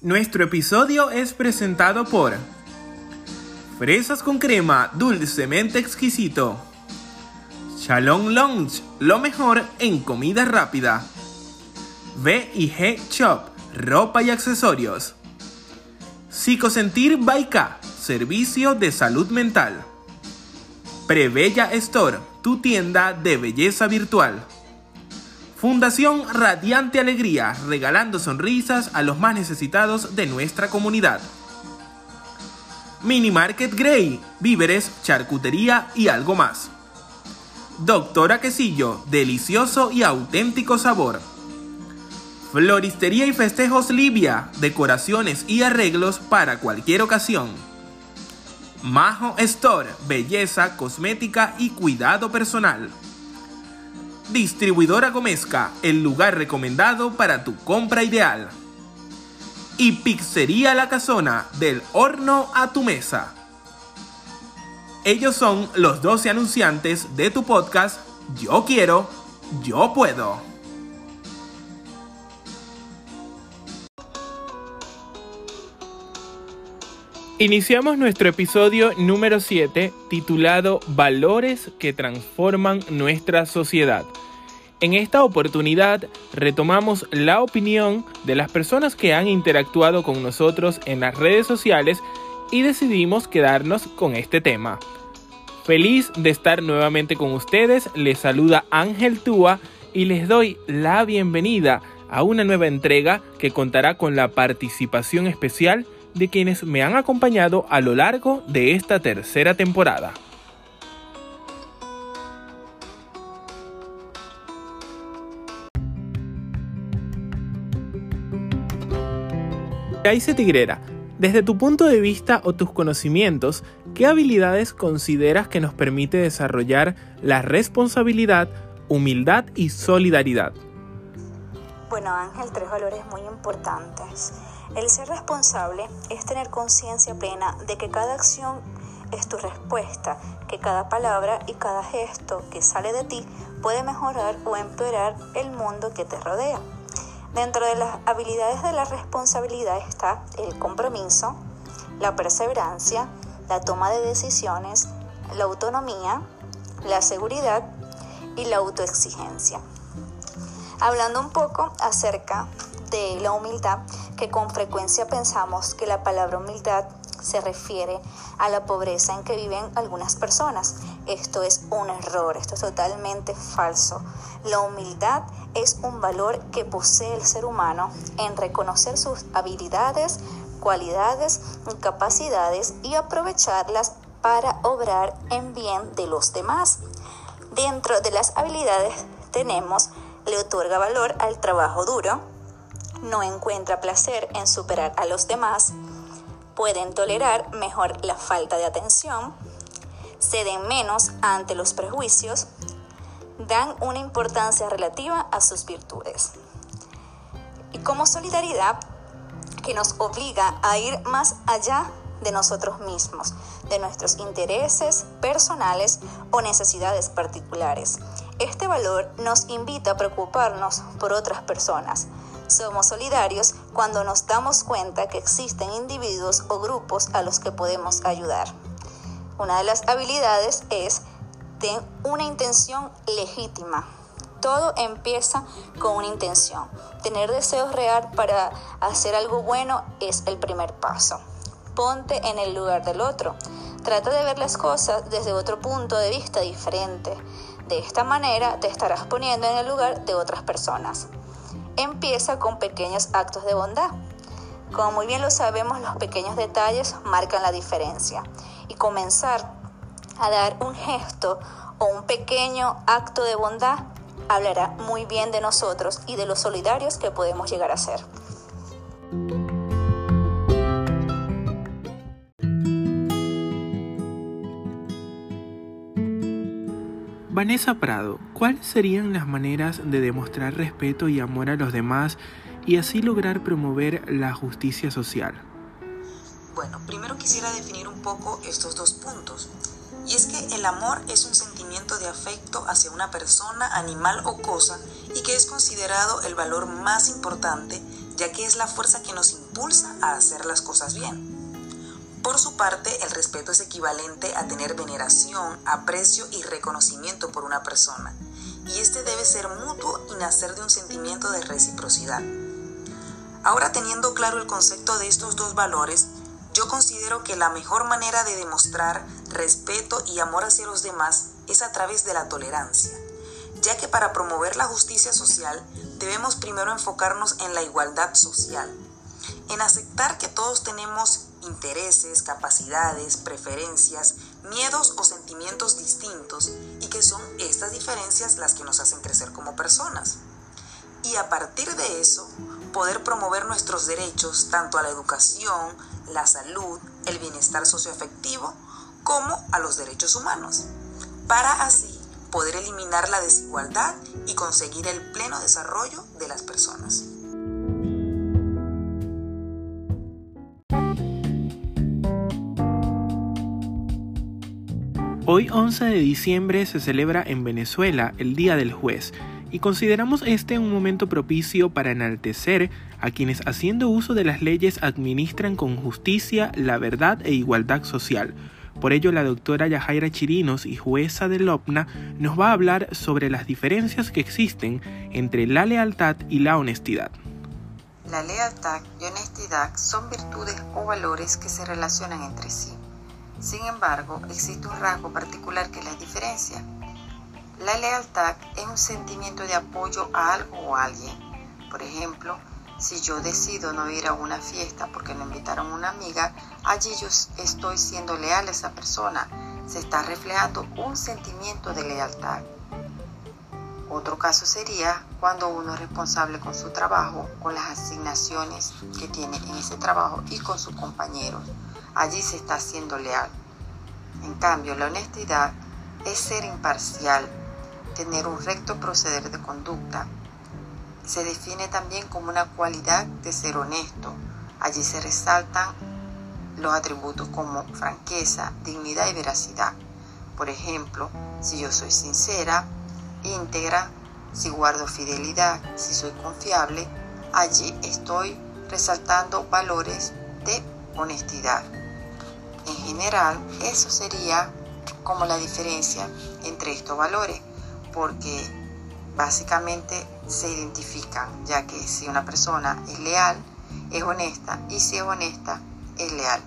Nuestro episodio es presentado por Fresas con crema, dulcemente exquisito. Shalom Lounge, lo mejor en comida rápida. V y G Shop, ropa y accesorios. Psicosentir Baika, servicio de salud mental. Prebella Store, tu tienda de belleza virtual. Fundación Radiante Alegría, regalando sonrisas a los más necesitados de nuestra comunidad. Mini Market Grey, víveres, charcutería y algo más. Doctora Quesillo, delicioso y auténtico sabor. Floristería y festejos Libia, decoraciones y arreglos para cualquier ocasión. Majo Store, belleza, cosmética y cuidado personal. Distribuidora Gomesca, el lugar recomendado para tu compra ideal. Y Pizzería La Casona, del horno a tu mesa. Ellos son los 12 anunciantes de tu podcast Yo quiero, yo puedo. Iniciamos nuestro episodio número 7 titulado Valores que transforman nuestra sociedad. En esta oportunidad retomamos la opinión de las personas que han interactuado con nosotros en las redes sociales y decidimos quedarnos con este tema. Feliz de estar nuevamente con ustedes, les saluda Ángel Túa y les doy la bienvenida a una nueva entrega que contará con la participación especial quienes me han acompañado a lo largo de esta tercera temporada. Caice Tigrera, desde tu punto de vista o tus conocimientos, ¿qué habilidades consideras que nos permite desarrollar la responsabilidad, humildad y solidaridad? Bueno Ángel, tres valores muy importantes. El ser responsable es tener conciencia plena de que cada acción es tu respuesta, que cada palabra y cada gesto que sale de ti puede mejorar o empeorar el mundo que te rodea. Dentro de las habilidades de la responsabilidad está el compromiso, la perseverancia, la toma de decisiones, la autonomía, la seguridad y la autoexigencia. Hablando un poco acerca de la humildad, que con frecuencia pensamos que la palabra humildad se refiere a la pobreza en que viven algunas personas. Esto es un error, esto es totalmente falso. La humildad es un valor que posee el ser humano en reconocer sus habilidades, cualidades capacidades y aprovecharlas para obrar en bien de los demás. Dentro de las habilidades tenemos, le otorga valor al trabajo duro, no encuentra placer en superar a los demás, pueden tolerar mejor la falta de atención, ceden menos ante los prejuicios, dan una importancia relativa a sus virtudes. Y como solidaridad que nos obliga a ir más allá de nosotros mismos, de nuestros intereses personales o necesidades particulares. Este valor nos invita a preocuparnos por otras personas, somos solidarios cuando nos damos cuenta que existen individuos o grupos a los que podemos ayudar. Una de las habilidades es tener una intención legítima. Todo empieza con una intención. Tener deseos real para hacer algo bueno es el primer paso. Ponte en el lugar del otro. Trata de ver las cosas desde otro punto de vista diferente. De esta manera te estarás poniendo en el lugar de otras personas empieza con pequeños actos de bondad. Como muy bien lo sabemos, los pequeños detalles marcan la diferencia. Y comenzar a dar un gesto o un pequeño acto de bondad hablará muy bien de nosotros y de los solidarios que podemos llegar a ser. Vanessa Prado, ¿cuáles serían las maneras de demostrar respeto y amor a los demás y así lograr promover la justicia social? Bueno, primero quisiera definir un poco estos dos puntos. Y es que el amor es un sentimiento de afecto hacia una persona, animal o cosa y que es considerado el valor más importante ya que es la fuerza que nos impulsa a hacer las cosas bien. Por su parte, el respeto es equivalente a tener veneración, aprecio y reconocimiento por una persona, y este debe ser mutuo y nacer de un sentimiento de reciprocidad. Ahora teniendo claro el concepto de estos dos valores, yo considero que la mejor manera de demostrar respeto y amor hacia los demás es a través de la tolerancia, ya que para promover la justicia social debemos primero enfocarnos en la igualdad social, en aceptar que todos tenemos intereses, capacidades, preferencias, miedos o sentimientos distintos y que son estas diferencias las que nos hacen crecer como personas. Y a partir de eso, poder promover nuestros derechos tanto a la educación, la salud, el bienestar socioafectivo, como a los derechos humanos, para así poder eliminar la desigualdad y conseguir el pleno desarrollo de las personas. Hoy 11 de diciembre se celebra en Venezuela el Día del Juez y consideramos este un momento propicio para enaltecer a quienes haciendo uso de las leyes administran con justicia la verdad e igualdad social. Por ello, la doctora Yajaira Chirinos y jueza de Lopna nos va a hablar sobre las diferencias que existen entre la lealtad y la honestidad. La lealtad y honestidad son virtudes o valores que se relacionan entre sí. Sin embargo, existe un rasgo particular que las diferencia. La lealtad es un sentimiento de apoyo a algo o a alguien. Por ejemplo, si yo decido no ir a una fiesta porque me invitaron una amiga, allí yo estoy siendo leal a esa persona. Se está reflejando un sentimiento de lealtad. Otro caso sería cuando uno es responsable con su trabajo, con las asignaciones que tiene en ese trabajo y con sus compañeros allí se está siendo leal. En cambio, la honestidad es ser imparcial, tener un recto proceder de conducta. Se define también como una cualidad de ser honesto. Allí se resaltan los atributos como franqueza, dignidad y veracidad. Por ejemplo, si yo soy sincera, íntegra, si guardo fidelidad, si soy confiable, allí estoy resaltando valores de honestidad. En general, eso sería como la diferencia entre estos valores, porque básicamente se identifican, ya que si una persona es leal, es honesta, y si es honesta, es leal.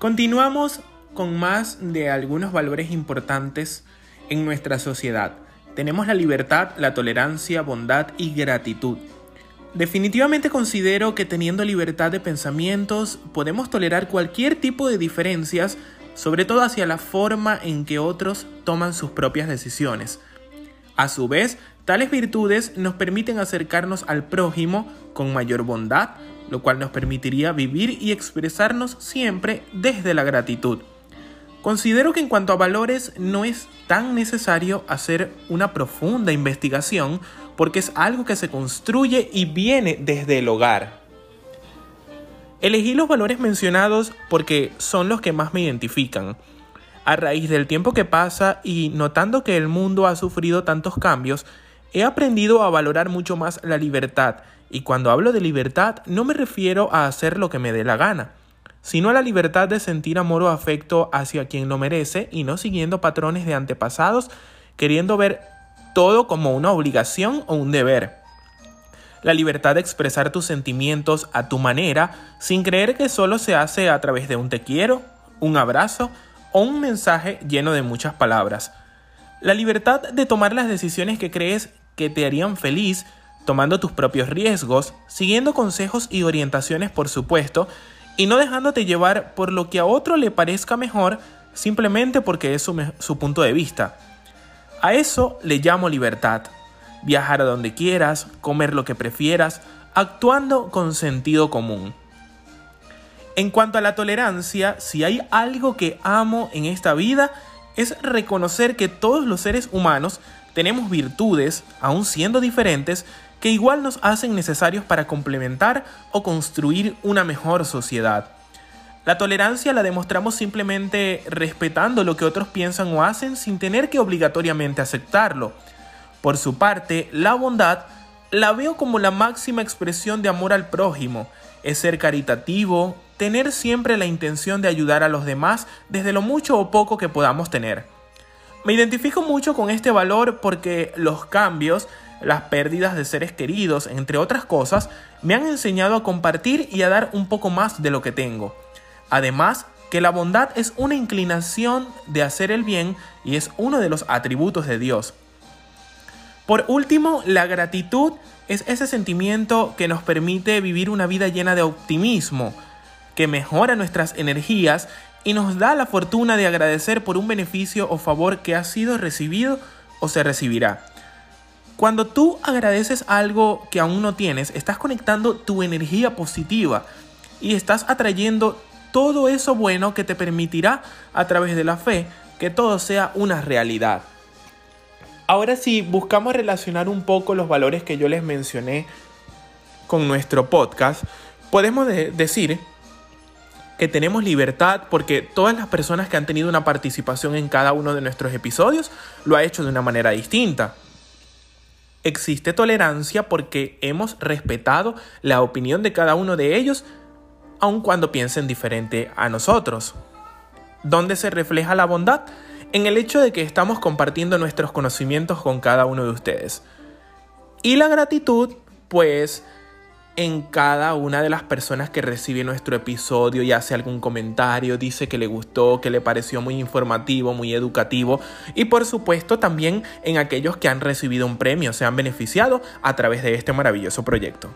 Continuamos con más de algunos valores importantes en nuestra sociedad. Tenemos la libertad, la tolerancia, bondad y gratitud. Definitivamente considero que teniendo libertad de pensamientos podemos tolerar cualquier tipo de diferencias, sobre todo hacia la forma en que otros toman sus propias decisiones. A su vez, tales virtudes nos permiten acercarnos al prójimo con mayor bondad, lo cual nos permitiría vivir y expresarnos siempre desde la gratitud. Considero que en cuanto a valores no es tan necesario hacer una profunda investigación porque es algo que se construye y viene desde el hogar. Elegí los valores mencionados porque son los que más me identifican. A raíz del tiempo que pasa y notando que el mundo ha sufrido tantos cambios, he aprendido a valorar mucho más la libertad, y cuando hablo de libertad no me refiero a hacer lo que me dé la gana, sino a la libertad de sentir amor o afecto hacia quien lo merece y no siguiendo patrones de antepasados, queriendo ver todo como una obligación o un deber. La libertad de expresar tus sentimientos a tu manera sin creer que solo se hace a través de un te quiero, un abrazo o un mensaje lleno de muchas palabras. La libertad de tomar las decisiones que crees que te harían feliz, tomando tus propios riesgos, siguiendo consejos y orientaciones por supuesto, y no dejándote llevar por lo que a otro le parezca mejor simplemente porque es su, su punto de vista. A eso le llamo libertad. Viajar a donde quieras, comer lo que prefieras, actuando con sentido común. En cuanto a la tolerancia, si hay algo que amo en esta vida, es reconocer que todos los seres humanos tenemos virtudes, aun siendo diferentes, que igual nos hacen necesarios para complementar o construir una mejor sociedad. La tolerancia la demostramos simplemente respetando lo que otros piensan o hacen sin tener que obligatoriamente aceptarlo. Por su parte, la bondad la veo como la máxima expresión de amor al prójimo. Es ser caritativo, tener siempre la intención de ayudar a los demás desde lo mucho o poco que podamos tener. Me identifico mucho con este valor porque los cambios, las pérdidas de seres queridos, entre otras cosas, me han enseñado a compartir y a dar un poco más de lo que tengo. Además, que la bondad es una inclinación de hacer el bien y es uno de los atributos de Dios. Por último, la gratitud es ese sentimiento que nos permite vivir una vida llena de optimismo, que mejora nuestras energías y nos da la fortuna de agradecer por un beneficio o favor que ha sido recibido o se recibirá. Cuando tú agradeces algo que aún no tienes, estás conectando tu energía positiva y estás atrayendo todo eso bueno que te permitirá a través de la fe que todo sea una realidad. Ahora sí, buscamos relacionar un poco los valores que yo les mencioné con nuestro podcast, podemos decir que tenemos libertad porque todas las personas que han tenido una participación en cada uno de nuestros episodios lo ha hecho de una manera distinta. Existe tolerancia porque hemos respetado la opinión de cada uno de ellos, aun cuando piensen diferente a nosotros. ¿Dónde se refleja la bondad? en el hecho de que estamos compartiendo nuestros conocimientos con cada uno de ustedes. Y la gratitud, pues, en cada una de las personas que recibe nuestro episodio y hace algún comentario, dice que le gustó, que le pareció muy informativo, muy educativo y por supuesto también en aquellos que han recibido un premio, se han beneficiado a través de este maravilloso proyecto.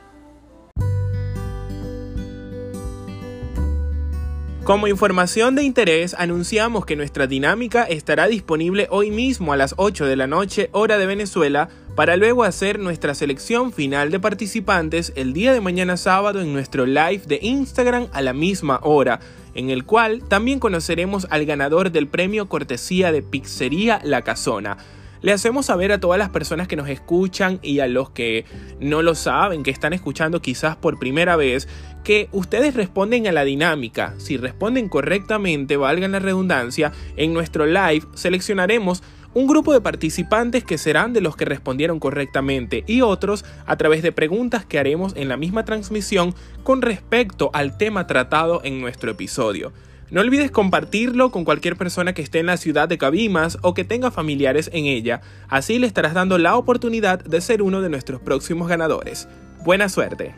Como información de interés, anunciamos que nuestra dinámica estará disponible hoy mismo a las 8 de la noche, hora de Venezuela, para luego hacer nuestra selección final de participantes el día de mañana sábado en nuestro live de Instagram a la misma hora, en el cual también conoceremos al ganador del premio cortesía de Pizzería La Casona. Le hacemos saber a todas las personas que nos escuchan y a los que no lo saben, que están escuchando quizás por primera vez, que ustedes responden a la dinámica. Si responden correctamente, valga la redundancia, en nuestro live seleccionaremos un grupo de participantes que serán de los que respondieron correctamente y otros a través de preguntas que haremos en la misma transmisión con respecto al tema tratado en nuestro episodio. No olvides compartirlo con cualquier persona que esté en la ciudad de Cabimas o que tenga familiares en ella, así le estarás dando la oportunidad de ser uno de nuestros próximos ganadores. Buena suerte.